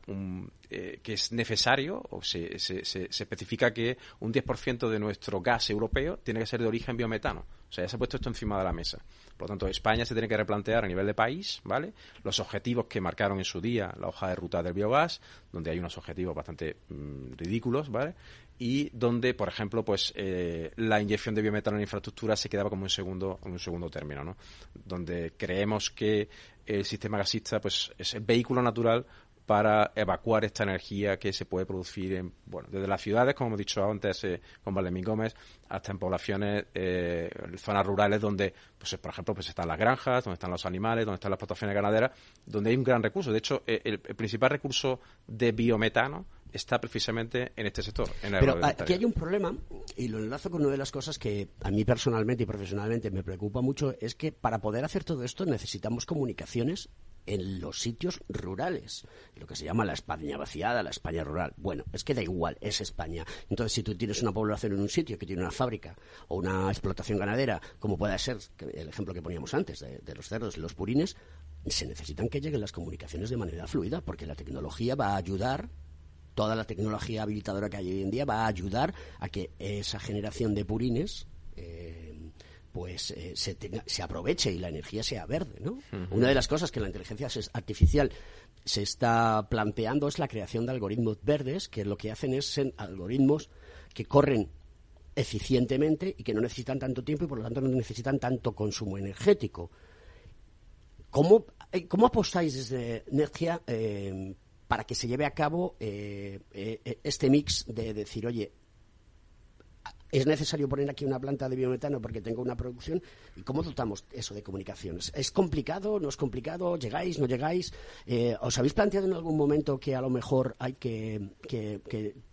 Speaker 3: eh, que es necesario o se, se, especifica que un 10% de nuestro gas europeo tiene que ser de origen biometano. O sea, ya se ha puesto esto encima de la mesa. Por lo tanto, España se tiene que replantear a nivel de país, ¿vale? Los objetivos que marcaron en su día la hoja de ruta del biogás, donde hay unos objetivos bastante mm, ridículos, ¿vale? y donde, por ejemplo, pues eh, la inyección de biometano en infraestructura se quedaba como un segundo, un segundo término, ¿no? Donde creemos que el sistema gasista pues es el vehículo natural para evacuar esta energía que se puede producir en, bueno, desde las ciudades, como hemos dicho antes eh, con Valemín Gómez, hasta en poblaciones, eh, zonas rurales donde, pues por ejemplo, pues están las granjas, donde están los animales, donde están las explotaciones ganaderas, donde hay un gran recurso. De hecho, el principal recurso de biometano está precisamente en este sector. En
Speaker 1: Pero aquí hay un problema, y lo enlazo con una de las cosas que a mí personalmente y profesionalmente me preocupa mucho, es que para poder hacer todo esto necesitamos comunicaciones en los sitios rurales, lo que se llama la España vaciada, la España rural. Bueno, es que da igual, es España. Entonces, si tú tienes una población en un sitio que tiene una fábrica o una explotación ganadera, como puede ser el ejemplo que poníamos antes de, de los cerdos, los purines, se necesitan que lleguen las comunicaciones de manera fluida, porque la tecnología va a ayudar toda la tecnología habilitadora que hay hoy en día va a ayudar a que esa generación de purines eh, pues eh, se, se, aproveche y la energía sea verde. ¿no? Una de las cosas que la inteligencia artificial se está planteando es la creación de algoritmos verdes que lo que hacen es ser algoritmos que corren eficientemente y que no necesitan tanto tiempo y por lo tanto no necesitan tanto consumo energético. ¿Cómo, eh, cómo apostáis desde Energía para que se lleve a cabo eh, eh, este mix de decir, oye, es necesario poner aquí una planta de biometano porque tengo una producción. ¿Y cómo dotamos eso de comunicaciones? ¿Es complicado? ¿No es complicado? ¿Llegáis? ¿No llegáis? Eh, ¿Os habéis planteado en algún momento que a lo mejor hay que,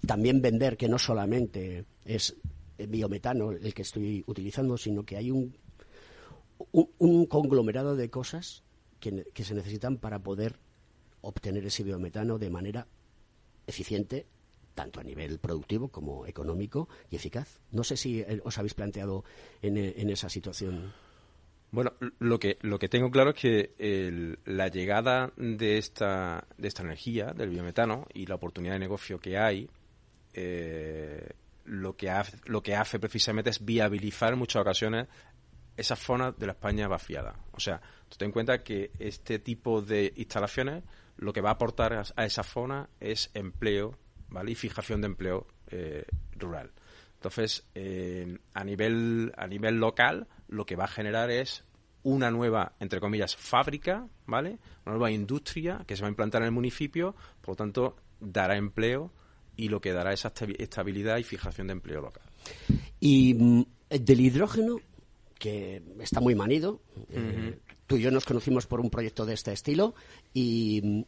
Speaker 1: también vender que no solamente es biometano el que estoy utilizando, sino que hay un, un, conglomerado de cosas que, que se necesitan para poder obtener ese biometano de manera eficiente, tanto a nivel productivo como económico y eficaz. No sé si eh, os habéis planteado en, eh, esa situación.
Speaker 3: Bueno, lo que, lo que tengo claro es que la llegada de esta, de esta energía, del biometano, y la oportunidad de negocio que hay, eh, lo, que hace, lo que hace precisamente es viabilizar en muchas ocasiones esa zona de la España vaciada. O sea, ten en cuenta que este tipo de instalaciones lo que va a aportar a, esa zona es empleo, ¿vale? Y fijación de empleo eh, rural. Entonces, eh, a, nivel, a nivel local, lo que va a generar es una nueva, entre comillas, fábrica, ¿vale? Una nueva industria que se va a implantar en el municipio, por lo tanto, dará empleo y lo que dará esa estabilidad y fijación de empleo local.
Speaker 1: Y mm, del hidrógeno, que está muy manido, eh, tú y yo nos conocimos por un proyecto de este estilo y mm,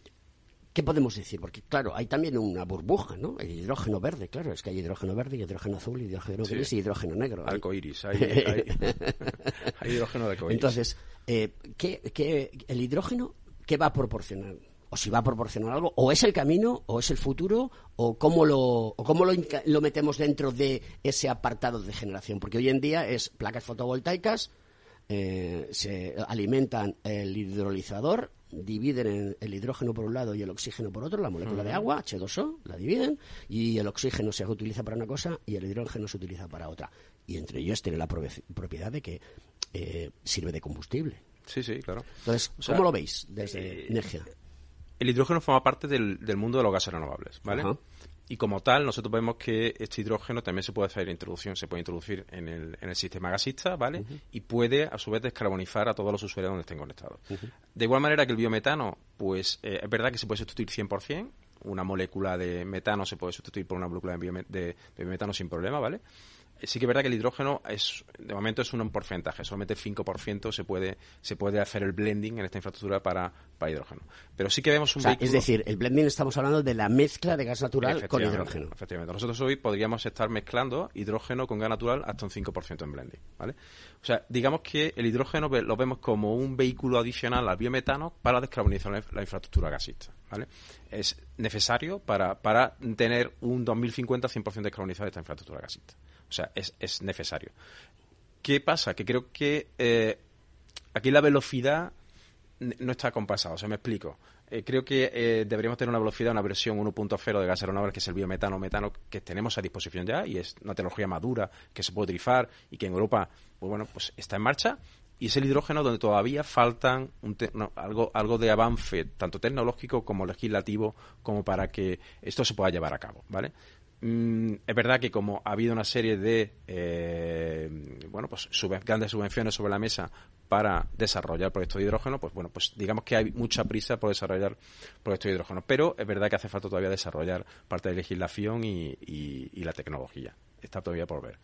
Speaker 1: ¿Qué podemos decir? Porque, claro, hay también una burbuja, ¿no? El hidrógeno verde, claro, es que hay hidrógeno verde, hidrógeno azul, hidrógeno gris y hidrógeno negro.
Speaker 3: Arco iris, hay, hay, hidrógeno de arco
Speaker 1: Entonces, eh, ¿qué, el hidrógeno qué va a proporcionar? O si va a proporcionar algo, o es el camino, o es el futuro, o cómo lo, o cómo lo, lo metemos dentro de ese apartado de generación. Porque hoy en día es placas fotovoltaicas, eh, se alimentan el hidrolizador, dividen el hidrógeno por un lado y el oxígeno por otro, la molécula de agua, H2O, la dividen, y el oxígeno se utiliza para una cosa y el hidrógeno se utiliza para otra. Y entre ellos tiene la propiedad de que eh, sirve de combustible.
Speaker 3: Sí, sí, claro.
Speaker 1: Entonces, ¿cómo lo veis desde eh, energía?
Speaker 3: El hidrógeno forma parte del, mundo de los gases renovables, ¿vale? Y como tal, nosotros vemos que este hidrógeno también se puede hacer introducción, se puede introducir en el, en el sistema gasista, ¿vale? Y puede, a su vez, descarbonizar a todos los usuarios donde estén conectados. De igual manera que el biometano, pues eh, es verdad que se puede sustituir 100%, una molécula de metano se puede sustituir por una molécula de, de biometano sin problema, ¿vale? Sí que es verdad que el hidrógeno es de momento es un porcentaje, solamente el 5% se puede se puede hacer el blending en esta infraestructura para, para hidrógeno. Pero sí que vemos un
Speaker 1: Es decir, el blending estamos hablando de la mezcla de gas natural con hidrógeno.
Speaker 3: Efectivamente. Nosotros hoy podríamos estar mezclando hidrógeno con gas natural hasta un 5% en blending, ¿vale? O sea, digamos que el hidrógeno lo vemos como un vehículo adicional al biometano para descarbonizar la infraestructura gasista, ¿vale? Es necesario para, para tener un 2050 100% descarbonizado de esta infraestructura gasista. O sea, es, es necesario. ¿Qué pasa? Que creo que eh, aquí la velocidad no está compasada. O sea, me explico. Eh, creo que eh, deberíamos tener una velocidad, una versión 1.0 de gas renovables, que es el biometano metano, que tenemos a disposición ya y es una tecnología madura que se puede utilizar y que en Europa, pues bueno, pues está en marcha. Y es el hidrógeno donde todavía faltan algo, algo de avance, tanto tecnológico como legislativo, como para que esto se pueda llevar a cabo, ¿vale? Mm, es verdad que como ha habido una serie de eh, bueno pues grandes subvenciones sobre la mesa para desarrollar proyectos de hidrógeno, pues bueno, pues digamos que hay mucha prisa por desarrollar proyectos de hidrógeno, pero es verdad que hace falta todavía desarrollar parte de legislación y, la tecnología. Está todavía por ver.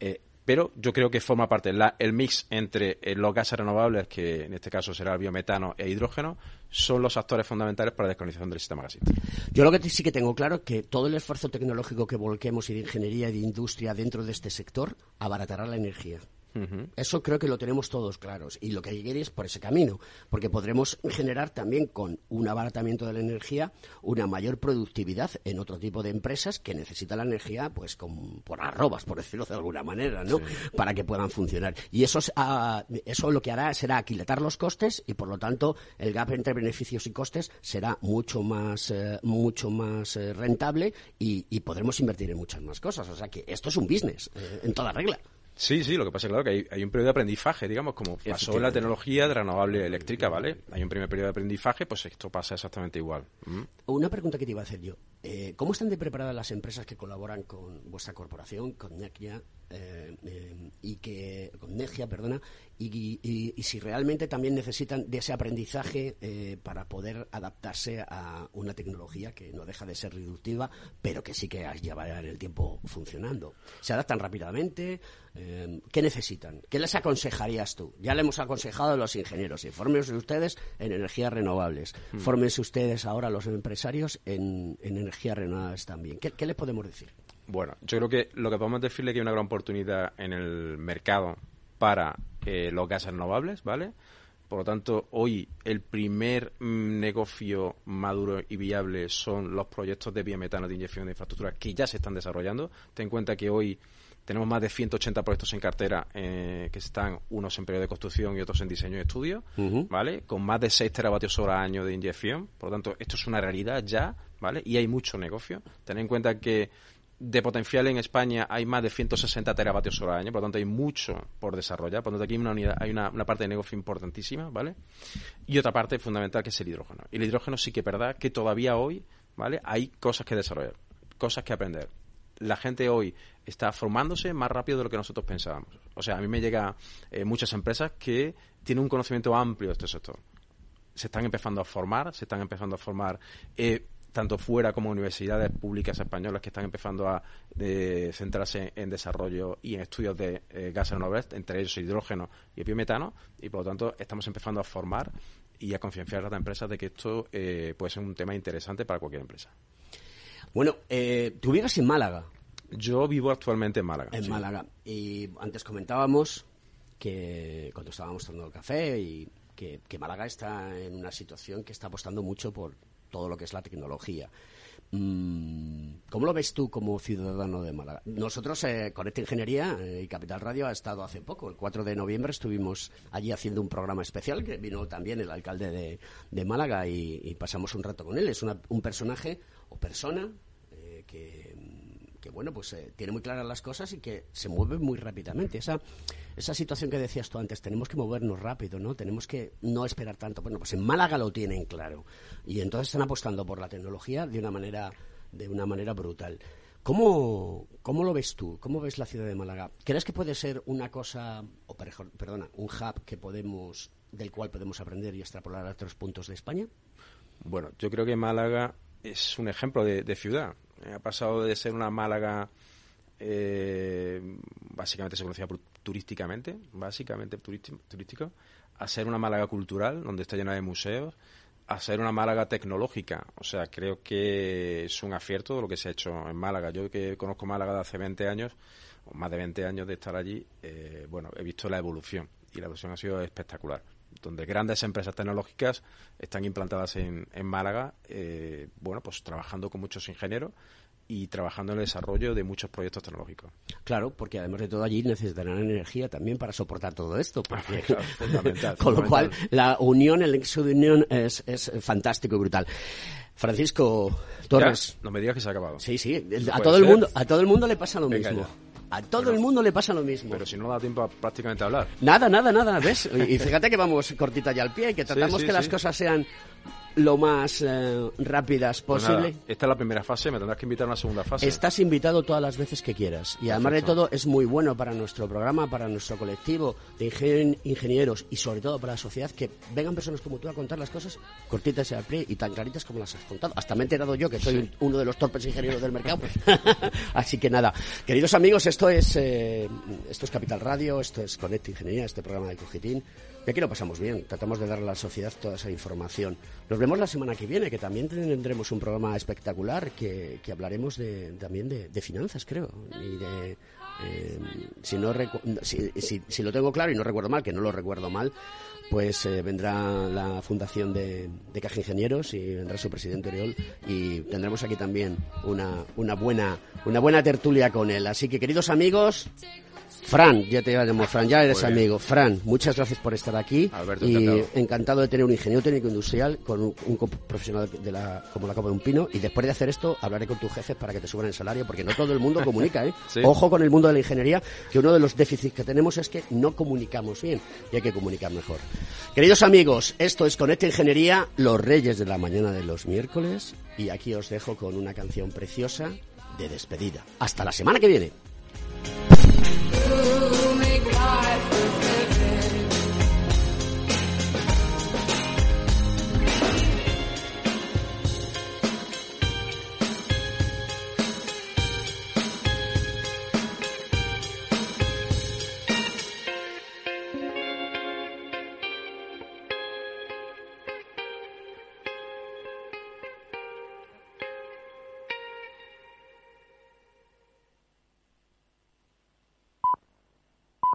Speaker 3: Eh, pero yo creo que forma parte el mix entre eh, los gases renovables, que en este caso será el biometano e hidrógeno, son los actores fundamentales para la descarbonización del sistema gasista.
Speaker 1: Yo lo que sí que tengo claro es que todo el esfuerzo tecnológico que volquemos y de ingeniería y de industria dentro de este sector abaratará la energía. Eso creo que lo tenemos todos claros y lo que hay que ir es por ese camino, porque podremos generar también con un abaratamiento de la energía una mayor productividad en otro tipo de empresas que necesitan la energía pues con, por arrobas, por decirlo de alguna manera, ¿no? Para que puedan funcionar. Y eso, ah, eso lo que hará será aquilatar los costes y por lo tanto el gap entre beneficios y costes será mucho más, eh, mucho más eh, rentable y, podremos invertir en muchas más cosas. O sea que esto es un business eh, en toda regla.
Speaker 3: Sí, sí, lo que pasa es claro que hay, un periodo de aprendizaje, digamos, como pasó en la tecnología de renovable eléctrica, ¿vale? Hay un primer periodo de aprendizaje, pues esto pasa exactamente igual.
Speaker 1: ¿Mm? Una pregunta que te iba a hacer yo. Eh, ¿Cómo están de preparadas las empresas que colaboran con vuestra corporación, con Negia, eh, eh, y que con Negia, perdona, y, si realmente también necesitan de ese aprendizaje para poder adaptarse a una tecnología que no deja de ser reductiva, pero que sí que lleva el tiempo funcionando? ¿Se adaptan rápidamente? ¿Qué necesitan? ¿Qué les aconsejarías tú? Ya le hemos aconsejado a los ingenieros, fórmense ustedes en energías renovables, hmm. fórmense ustedes ahora los empresarios en, en energías renovables también. ¿Qué, ¿Qué, le podemos decir?
Speaker 3: Bueno, yo creo que lo que podemos decirle es que hay una gran oportunidad en el mercado para eh, los gases renovables, ¿vale? Por lo tanto, hoy el primer mm, negocio maduro y viable son los proyectos de biometano de inyección de infraestructura que ya se están desarrollando. Ten en cuenta que hoy tenemos más de 180 proyectos en cartera eh, que están unos en periodo de construcción y otros en diseño y estudio, ¿vale? Con más de 6 teravatios hora año de inyección. Por lo tanto, esto es una realidad ya, ¿vale? Y hay mucho negocio. Ten en cuenta que de potencial en España hay más de 160 teravatios hora año, por lo tanto hay mucho por desarrollar, por lo tanto aquí hay una, unidad, hay una, parte de negocio importantísima, ¿vale? Y otra parte fundamental que es el hidrógeno. Y el hidrógeno sí que es verdad que todavía hoy, ¿vale? Hay cosas que desarrollar, cosas que aprender la gente hoy está formándose más rápido de lo que nosotros pensábamos. O sea, a mí me llega eh, muchas empresas que tienen un conocimiento amplio de este sector. Se están empezando a formar, se están empezando a formar. Eh, tanto fuera como universidades públicas españolas que están empezando a centrarse en desarrollo y en estudios de eh, gases renovables, entre ellos hidrógeno y biometano, y por lo tanto estamos empezando a formar y a concienciar a las empresas de que esto eh, puede ser un tema interesante para cualquier empresa.
Speaker 1: Bueno, eh, tú vives en Málaga.
Speaker 3: Yo vivo actualmente en Málaga.
Speaker 1: En Málaga. Y antes comentábamos que cuando estábamos tomando el café y que, Málaga está en una situación que está apostando mucho por todo lo que es la tecnología. Mm, ¿Cómo lo ves tú como ciudadano de Málaga? Nosotros, eh, con esta Ingeniería eh, y Capital Radio, ha estado hace poco, el 4 de noviembre, estuvimos allí haciendo un programa especial que vino también el alcalde de, Málaga y, pasamos un rato con él. Es un personaje o persona eh, que que bueno, pues eh, tiene muy claras las cosas y que se mueve muy rápidamente. Esa, esa situación que decías tú antes, tenemos que movernos rápido, ¿no? Tenemos que no esperar tanto. Bueno, pues en Málaga lo tienen claro. Y entonces están apostando por la tecnología de una manera, de una manera brutal. ¿Cómo, ¿Cómo lo ves tú? ¿Cómo ves la ciudad de Málaga? ¿Crees que puede ser una cosa, o perdona, un hub que podemos, del cual podemos aprender y extrapolar a otros puntos de España?
Speaker 3: Bueno, yo creo que Málaga es un ejemplo de ciudad. Ha pasado de ser una Málaga eh, básicamente se conocía turísticamente, básicamente turístico, a ser una Málaga cultural, donde está llena de museos, a ser una Málaga tecnológica. O sea, creo que es un acierto lo que se ha hecho en Málaga. Yo que conozco Málaga de hace 20 años, o más de 20 años de estar allí, eh, bueno, he visto la evolución y la evolución ha sido espectacular donde grandes empresas tecnológicas están implantadas en, en Málaga, eh, bueno, pues trabajando con muchos ingenieros y trabajando en el desarrollo de muchos proyectos tecnológicos.
Speaker 1: Claro, porque además de todo allí necesitarán energía también para soportar todo esto. Porque,
Speaker 3: fundamental,
Speaker 1: con lo cual, la unión, el nexo de unión es, es fantástico y brutal. Francisco Torres.
Speaker 3: No me digas que se ha acabado.
Speaker 1: Sí, sí. A todo, el mundo, a todo el mundo le pasa lo mismo. A todo el mundo le pasa lo mismo.
Speaker 3: Pero si no da tiempo prácticamente a hablar.
Speaker 1: Nada, nada, nada, ¿ves? Y fíjate que vamos cortita ya al pie y que tratamos que las cosas sean lo más eh, rápidas pues posible.
Speaker 3: esta es la primera fase, me tendrás que invitar a una segunda fase.
Speaker 1: Estás invitado todas las veces que quieras. Y además de todo, es muy bueno para nuestro programa, para nuestro colectivo de ingenieros y sobre todo para la sociedad que vengan personas como tú a contar las cosas cortitas y al pie y tan claritas como las has contado. Hasta me he enterado yo que soy uno de los torpes ingenieros del mercado. Así que nada, queridos amigos, esto es, eh, esto es Capital Radio, esto es Connect Ingeniería, este programa de Cogitín. Y aquí lo pasamos bien, tratamos de dar a la sociedad toda esa información. Nos vemos la semana que viene, que también tendremos un programa espectacular que, hablaremos de, también de, finanzas, creo. Y de, eh, si, no si, lo tengo claro y no recuerdo mal, que no lo recuerdo mal, pues eh, vendrá la fundación de, Caja Ingenieros y vendrá su presidente Oriol y tendremos aquí también una, una, buena, una buena tertulia con él. Así que, queridos amigos, Fran, ya te llamo Fran, ya eres amigo. Fran, muchas gracias por estar aquí. y encantado. de tener un ingeniero técnico industrial con un, profesional de la, como la copa de un pino. Y después de hacer esto, hablaré con tus jefes para que te suban el salario, porque no todo el mundo comunica, ¿eh? Ojo con el mundo de la ingeniería, que uno de los déficits que tenemos es que no comunicamos bien y hay que comunicar mejor. Queridos amigos, esto es Conecta Ingeniería, los reyes de la mañana de los miércoles. Y aquí os dejo con una canción preciosa de despedida. Hasta la semana que viene. You make life